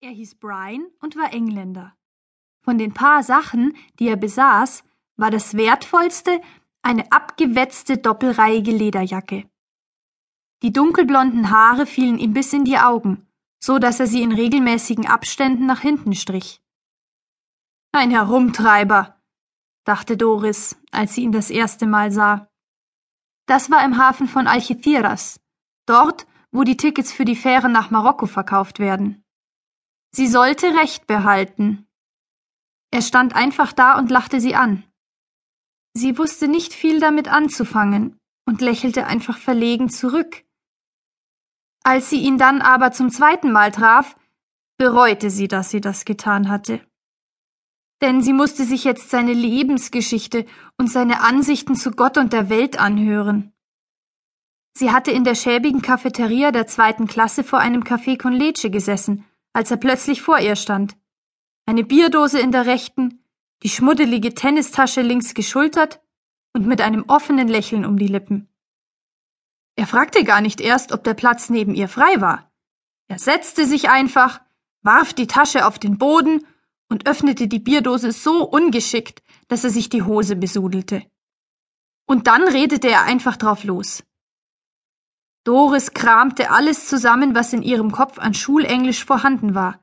Er hieß Brian und war Engländer. Von den paar Sachen, die er besaß, war das wertvollste eine abgewetzte doppelreihige Lederjacke. Die dunkelblonden Haare fielen ihm bis in die Augen, so dass er sie in regelmäßigen Abständen nach hinten strich. Ein Herumtreiber, dachte Doris, als sie ihn das erste Mal sah. Das war im Hafen von Algeciras, dort, wo die Tickets für die Fähre nach Marokko verkauft werden. Sie sollte Recht behalten. Er stand einfach da und lachte sie an. Sie wusste nicht viel damit anzufangen und lächelte einfach verlegen zurück. Als sie ihn dann aber zum zweiten Mal traf, bereute sie, dass sie das getan hatte. Denn sie musste sich jetzt seine Lebensgeschichte und seine Ansichten zu Gott und der Welt anhören. Sie hatte in der schäbigen Cafeteria der zweiten Klasse vor einem Café con Leche gesessen als er plötzlich vor ihr stand. Eine Bierdose in der rechten, die schmuddelige Tennistasche links geschultert und mit einem offenen Lächeln um die Lippen. Er fragte gar nicht erst, ob der Platz neben ihr frei war. Er setzte sich einfach, warf die Tasche auf den Boden und öffnete die Bierdose so ungeschickt, dass er sich die Hose besudelte. Und dann redete er einfach drauf los. Doris kramte alles zusammen, was in ihrem Kopf an Schulenglisch vorhanden war.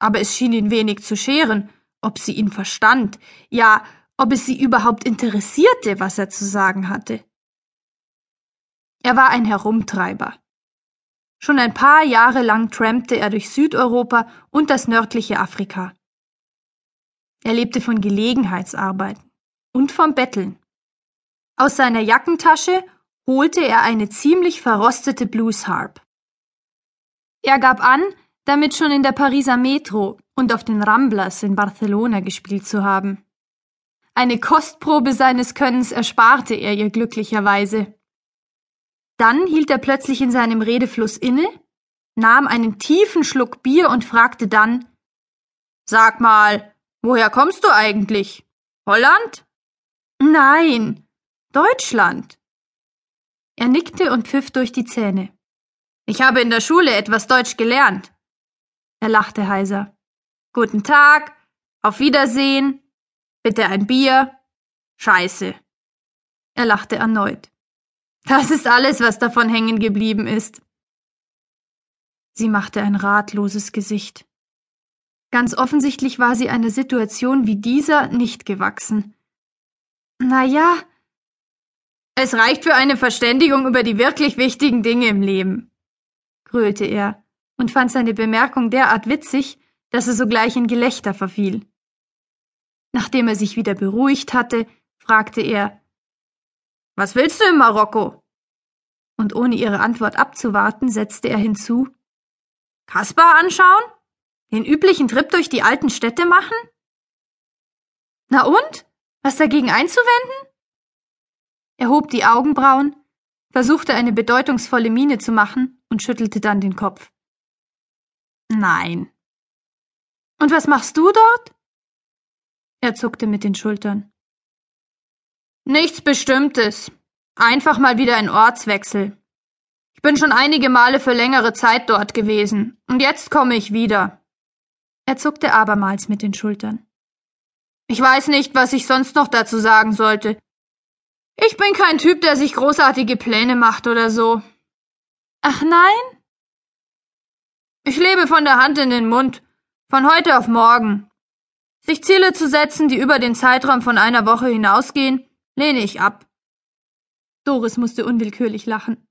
Aber es schien ihn wenig zu scheren, ob sie ihn verstand, ja, ob es sie überhaupt interessierte, was er zu sagen hatte. Er war ein Herumtreiber. Schon ein paar Jahre lang trampte er durch Südeuropa und das nördliche Afrika. Er lebte von Gelegenheitsarbeiten und vom Betteln. Aus seiner Jackentasche holte er eine ziemlich verrostete Blues Harp. Er gab an, damit schon in der Pariser Metro und auf den Ramblas in Barcelona gespielt zu haben. Eine Kostprobe seines Könnens ersparte er ihr glücklicherweise. Dann hielt er plötzlich in seinem Redefluss inne, nahm einen tiefen Schluck Bier und fragte dann Sag mal, woher kommst du eigentlich? Holland? Nein, Deutschland. Er nickte und pfiff durch die Zähne. Ich habe in der Schule etwas Deutsch gelernt. Er lachte heiser. Guten Tag, auf Wiedersehen, bitte ein Bier. Scheiße. Er lachte erneut. Das ist alles, was davon hängen geblieben ist. Sie machte ein ratloses Gesicht. Ganz offensichtlich war sie einer Situation wie dieser nicht gewachsen. Na ja, es reicht für eine Verständigung über die wirklich wichtigen Dinge im Leben, gröhlte er und fand seine Bemerkung derart witzig, dass er sogleich in Gelächter verfiel. Nachdem er sich wieder beruhigt hatte, fragte er Was willst du in Marokko? Und ohne ihre Antwort abzuwarten, setzte er hinzu Kaspar anschauen? Den üblichen Trip durch die alten Städte machen? Na und? Was dagegen einzuwenden? Er hob die Augenbrauen, versuchte eine bedeutungsvolle Miene zu machen und schüttelte dann den Kopf. Nein. Und was machst du dort? Er zuckte mit den Schultern. Nichts Bestimmtes. Einfach mal wieder ein Ortswechsel. Ich bin schon einige Male für längere Zeit dort gewesen, und jetzt komme ich wieder. Er zuckte abermals mit den Schultern. Ich weiß nicht, was ich sonst noch dazu sagen sollte. Ich bin kein Typ, der sich großartige Pläne macht oder so. Ach nein? Ich lebe von der Hand in den Mund, von heute auf morgen. Sich Ziele zu setzen, die über den Zeitraum von einer Woche hinausgehen, lehne ich ab. Doris musste unwillkürlich lachen.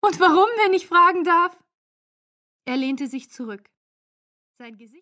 Und warum, wenn ich fragen darf? Er lehnte sich zurück. Sein Gesicht